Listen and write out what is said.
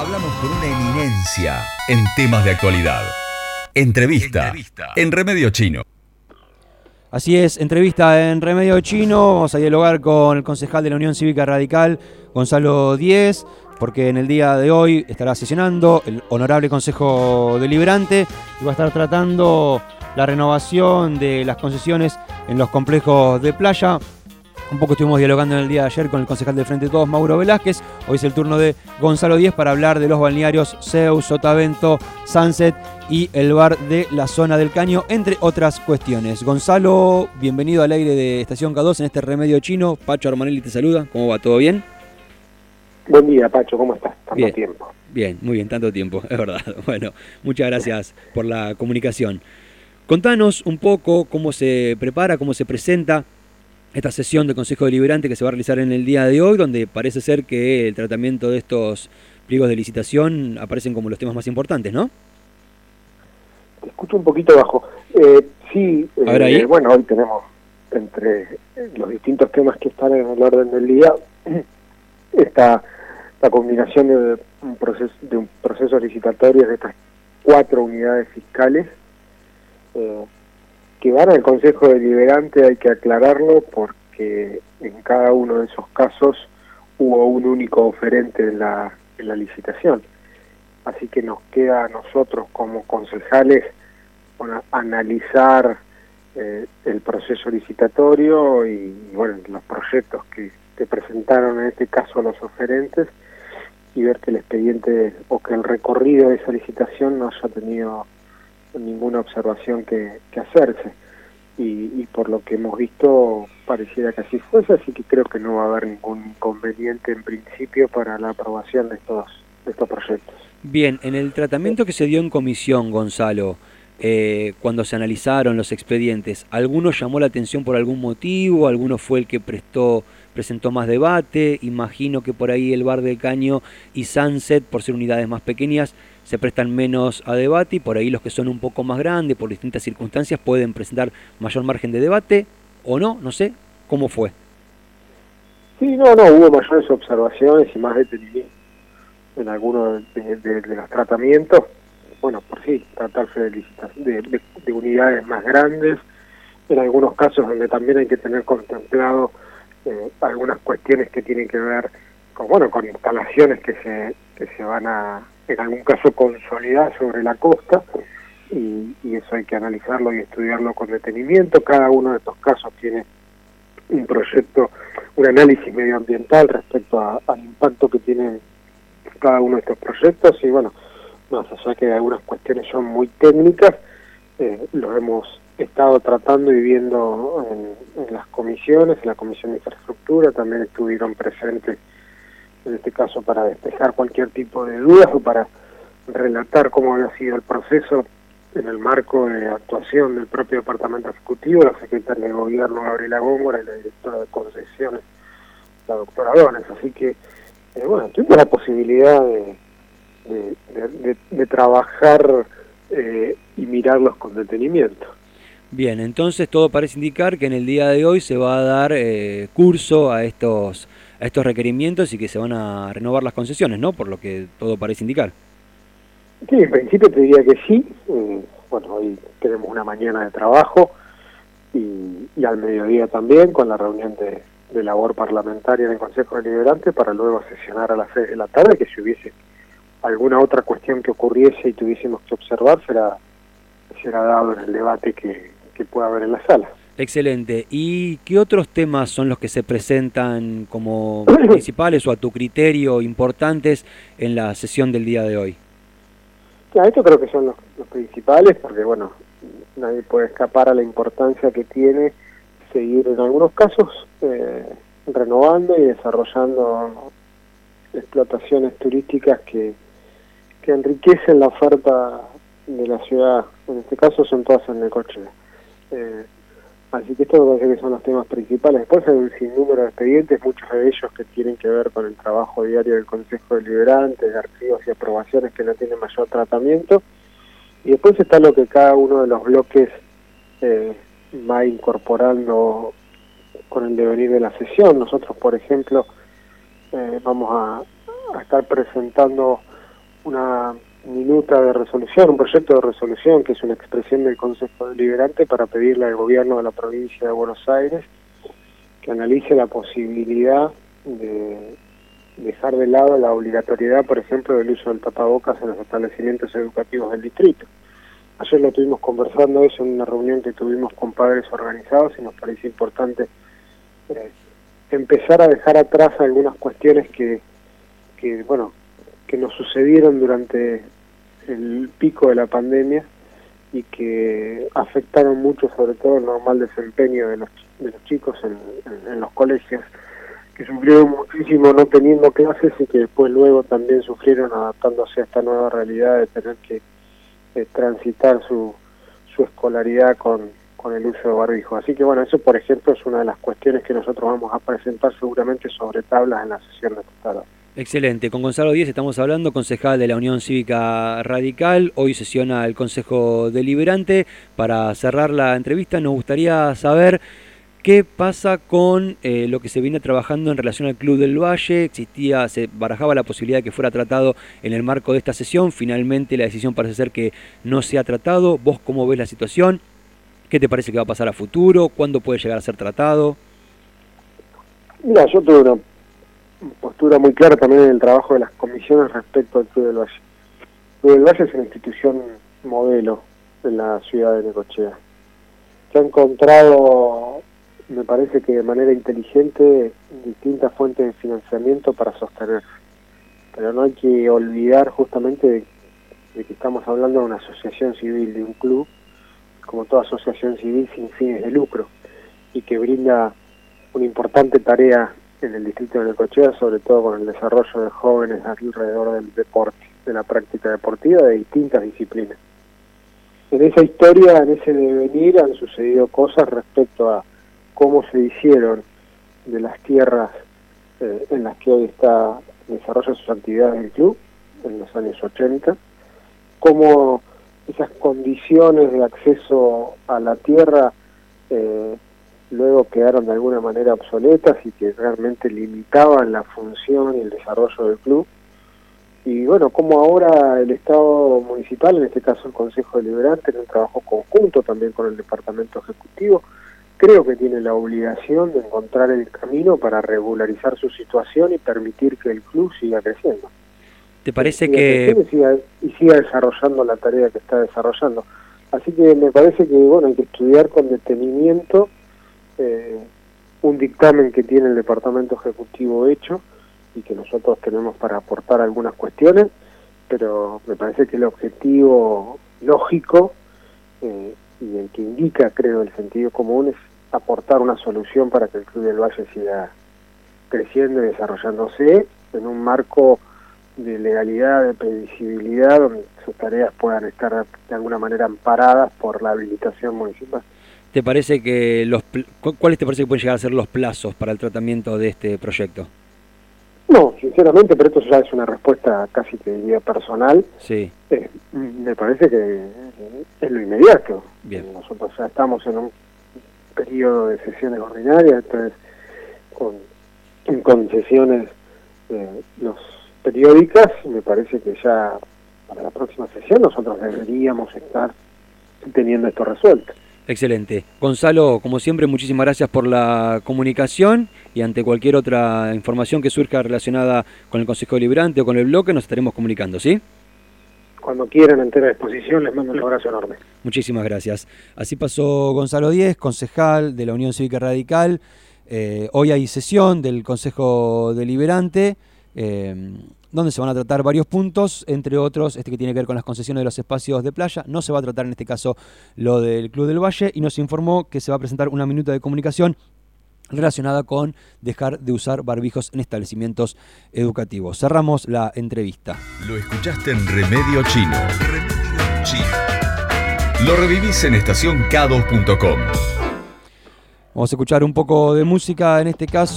Hablamos con una eminencia en temas de actualidad. Entrevista, en Remedio Chino. Así es, entrevista en Remedio Chino. Vamos a dialogar con el concejal de la Unión Cívica Radical, Gonzalo Díez, porque en el día de hoy estará sesionando el Honorable Consejo Deliberante y va a estar tratando la renovación de las concesiones en los complejos de playa. Un poco estuvimos dialogando en el día de ayer con el concejal del Frente de Todos, Mauro Velázquez. Hoy es el turno de Gonzalo Díez para hablar de los balnearios Zeus, Sotavento, Sunset y el bar de la zona del Caño, entre otras cuestiones. Gonzalo, bienvenido al aire de Estación K2 en este remedio chino. Pacho Armanelli te saluda. ¿Cómo va? ¿Todo bien? Buen día, Pacho. ¿Cómo estás? Tanto bien, tiempo. Bien, muy bien, tanto tiempo, es verdad. Bueno, muchas gracias por la comunicación. Contanos un poco cómo se prepara, cómo se presenta esta sesión del Consejo Deliberante que se va a realizar en el día de hoy, donde parece ser que el tratamiento de estos pliegos de licitación aparecen como los temas más importantes, ¿no? Te escucho un poquito bajo. Eh, sí, eh, bueno, hoy tenemos entre los distintos temas que están en el orden del día esta la combinación de un proceso de un proceso licitatorio de estas cuatro unidades fiscales eh, que van al Consejo Deliberante hay que aclararlo porque en cada uno de esos casos hubo un único oferente en la, en la licitación. Así que nos queda a nosotros como concejales analizar eh, el proceso licitatorio y, bueno, los proyectos que, que presentaron en este caso los oferentes y ver que el expediente o que el recorrido de esa licitación no haya tenido ninguna observación que, hacerse. Y, por lo que hemos visto pareciera que así fuese, así que creo que no va a haber ningún inconveniente en principio para la aprobación de estos, de estos proyectos. Bien, en el tratamiento que se dio en comisión, Gonzalo, eh, cuando se analizaron los expedientes, ¿alguno llamó la atención por algún motivo? ¿Alguno fue el que prestó presentó más debate? Imagino que por ahí el Bar del Caño y Sunset, por ser unidades más pequeñas, se prestan menos a debate y por ahí los que son un poco más grandes, por distintas circunstancias, pueden presentar mayor margen de debate o no, no sé, ¿cómo fue? Sí, no, no, hubo mayores observaciones y más detenimiento en algunos de, los tratamientos. Bueno, por sí, tratarse de, de, de, unidades más grandes, en algunos casos donde también hay que tener contemplado eh, algunas cuestiones que tienen que ver con, bueno, con instalaciones que se, que se van a en algún caso consolidar sobre la costa. Y, eso hay que analizarlo y estudiarlo con detenimiento. Cada uno de estos casos tiene un proyecto, un análisis medioambiental respecto al impacto que tiene cada uno de estos proyectos. Y bueno, más allá que algunas cuestiones son muy técnicas, eh, lo hemos estado tratando y viendo en, las comisiones, en la Comisión de Infraestructura también estuvieron presentes en este caso para despejar cualquier tipo de dudas o para relatar cómo había sido el proceso en el marco de actuación del propio Departamento Ejecutivo, la Secretaria de Gobierno Gabriela Góngora y la Directora de Concesiones, la doctora Dones. Así que, eh, bueno, tuvimos la posibilidad de, de, trabajar eh, y mirarlos con detenimiento. Bien, entonces todo parece indicar que en el día de hoy se va a dar eh, curso a estos a estos requerimientos y que se van a renovar las concesiones, ¿no? Por lo que todo parece indicar. Sí, en principio te diría que sí. Eh, bueno, hoy tenemos una mañana de trabajo y, al mediodía también con la reunión de, labor parlamentaria en el Consejo Deliberante para luego sesionar a las 6 de la tarde, que si hubiese alguna otra cuestión que ocurriese y tuviésemos que observar, será, será dado en el debate que, que pueda haber en la sala. Excelente. ¿Y qué otros temas son los que se presentan como principales o a tu criterio importantes en la sesión del día de hoy? Ya, esto creo que son los, principales porque, bueno, nadie puede escapar a la importancia que tiene seguir en algunos casos eh, renovando y desarrollando explotacionas turísticas que, que enriquecen la oferta de la ciudad. En este caso son todas en Necochea. Eh, Así que esto me parece que son los temas principales. Después hay un sinnúmero de expedientes, muchos de ellos que tienen que ver con el trabajo diario del Consejo Deliberante, de archivos y aprobaciones que no tienen mayor tratamiento. Y después está lo que cada uno de los bloques eh, va incorporando con el devenir de la sesión. Nosotros, por ejemplo, eh, vamos a, estar presentando una minuta de resolución, un proyecto de resolución que es una expresión del Consejo Deliberante para pedirle al gobierno de la provincia de Buenos Aires que analice la posibilidad de dejar de lado la obligatoriedad, por ejemplo, del uso del tapabocas en los establecimientos educativos del distrito. Ayer lo estuvimos conversando eso en una reunión que tuvimos con padres organizados y nos parece importante eh, empezar a dejar atrás algunas cuestiones que, que, bueno, que nos sucedieron durante el pico de la pandemia y que afectaron mucho sobre todo el normal desempeño de los, de los chicos en los colegios que sufrieron muchísimo no teniendo clases y que después luego también sufrieron adaptándose a esta nueva realidad de tener que eh, transitar su, su escolaridad con, con el uso de barbijo. Así que bueno, eso por ejemplo es una de las cuestiones que nosotros vamos a presentar seguramente sobre tablas en la sesión de esta tarde. Excelente. Con Gonzalo Díez estamos hablando, concejal de la Unión Cívica Radical. Hoy sesiona el Consejo Deliberante. Para cerrar la entrevista nos gustaría saber ¿Qué pasa con eh, lo que se viene trabajando en relación al Club del Valle? Existía, se barajaba la posibilidad de que fuera tratado en el marco de esta sesión. Finalmente la decisión parece ser que no se ha tratado. ¿Vos cómo ves la situación? ¿Qué te parece que va a pasar a futuro? ¿Cuándo puede llegar a ser tratado? Mira, yo tuve una postura muy clara también en el trabajo de las comisiones respecto al Club del Valle. El Club del Valle es una institución modelo en la ciudad de Necochea. Se ha encontrado me parece que de manera inteligente distintas fuentes de financiamiento para sostenerse. Pero no hay que olvidar justamente de, que estamos hablando de una asociación civil, de un club, como toda asociación civil sin fines de lucro, y que brinda una importante tarea en el distrito de Necochea, sobre todo con el desarrollo de jóvenes alrededor del deporte, de la práctica deportiva de distintas disciplinas. En esa historia, en ese devenir, han sucedido cosas respecto a cómo se hicieron de las tierras eh, en las que hoy está desarrolla sus actividades el club en los años 80, cómo esas condiciones de acceso a la tierra luego quedaron de alguna manera obsoletas y que realmente limitaban la función y el desarrollo del club. Y bueno, como ahora el Estado municipal, en este caso el Consejo Deliberante, en un trabajo conjunto también con el Departamento Ejecutivo, creo que tiene la obligación de encontrar el camino para regularizar su situación y permitir que el club siga creciendo. ¿Te parece que...? Y siga, desarrollando la tarea que está desarrollando. Así que me parece que bueno hay que estudiar con detenimiento eh, un dictamen que tiene el Departamento Ejecutivo hecho y que nosotros tenemos para aportar algunas cuestiones, pero me parece que el objetivo lógico eh, y el que indica, creo, el sentido común es aportar una solución para que el Club del Valle siga creciendo y desarrollándose en un marco de legalidad, de previsibilidad, donde sus tareas puedan estar de alguna manera amparadas por la habilitación municipal. ¿Te parece que los cuáles te parece que pueden llegar a ser los plazos para el tratamiento de este proyecto? No, sinceramente, pero esto ya es una respuesta casi te diría personal. Sí. Eh, me parece que es lo inmediato. Bien. Nosotros ya estamos en un periodo de sesiones ordinarias, entonces con, en concesiones eh, los periódicas, me parece que ya para la próxima sesión nosotros deberíamos estar teniendo esto resuelto. Excelente. Gonzalo, como siempre, muchísimas gracias por la comunicación y ante cualquier otra información que surja relacionada con el Consejo Deliberante o con el bloque, nos estaremos comunicando, ¿sí? cuando quieran, entera disposición, les mando un abrazo enorme. Muchísimas gracias. Así pasó Gonzalo Díez, concejal de la Unión Cívica Radical. Eh, hoy hay sesión del Consejo Deliberante. Eh, donde se van a tratar varios puntos, entre otros este que tiene que ver con las concesiones de los espacios de playa. No se va a tratar en este caso lo del Club del Valle y nos informó que se va a presentar una minuta de comunicación relacionada con dejar de usar barbijos en establecimientos educativos. Cerramos la entrevista. Lo escuchaste en Remedio Chino. Remedio Chino. Lo revivís en estacionk2.com. Vamos a escuchar un poco de música en este caso.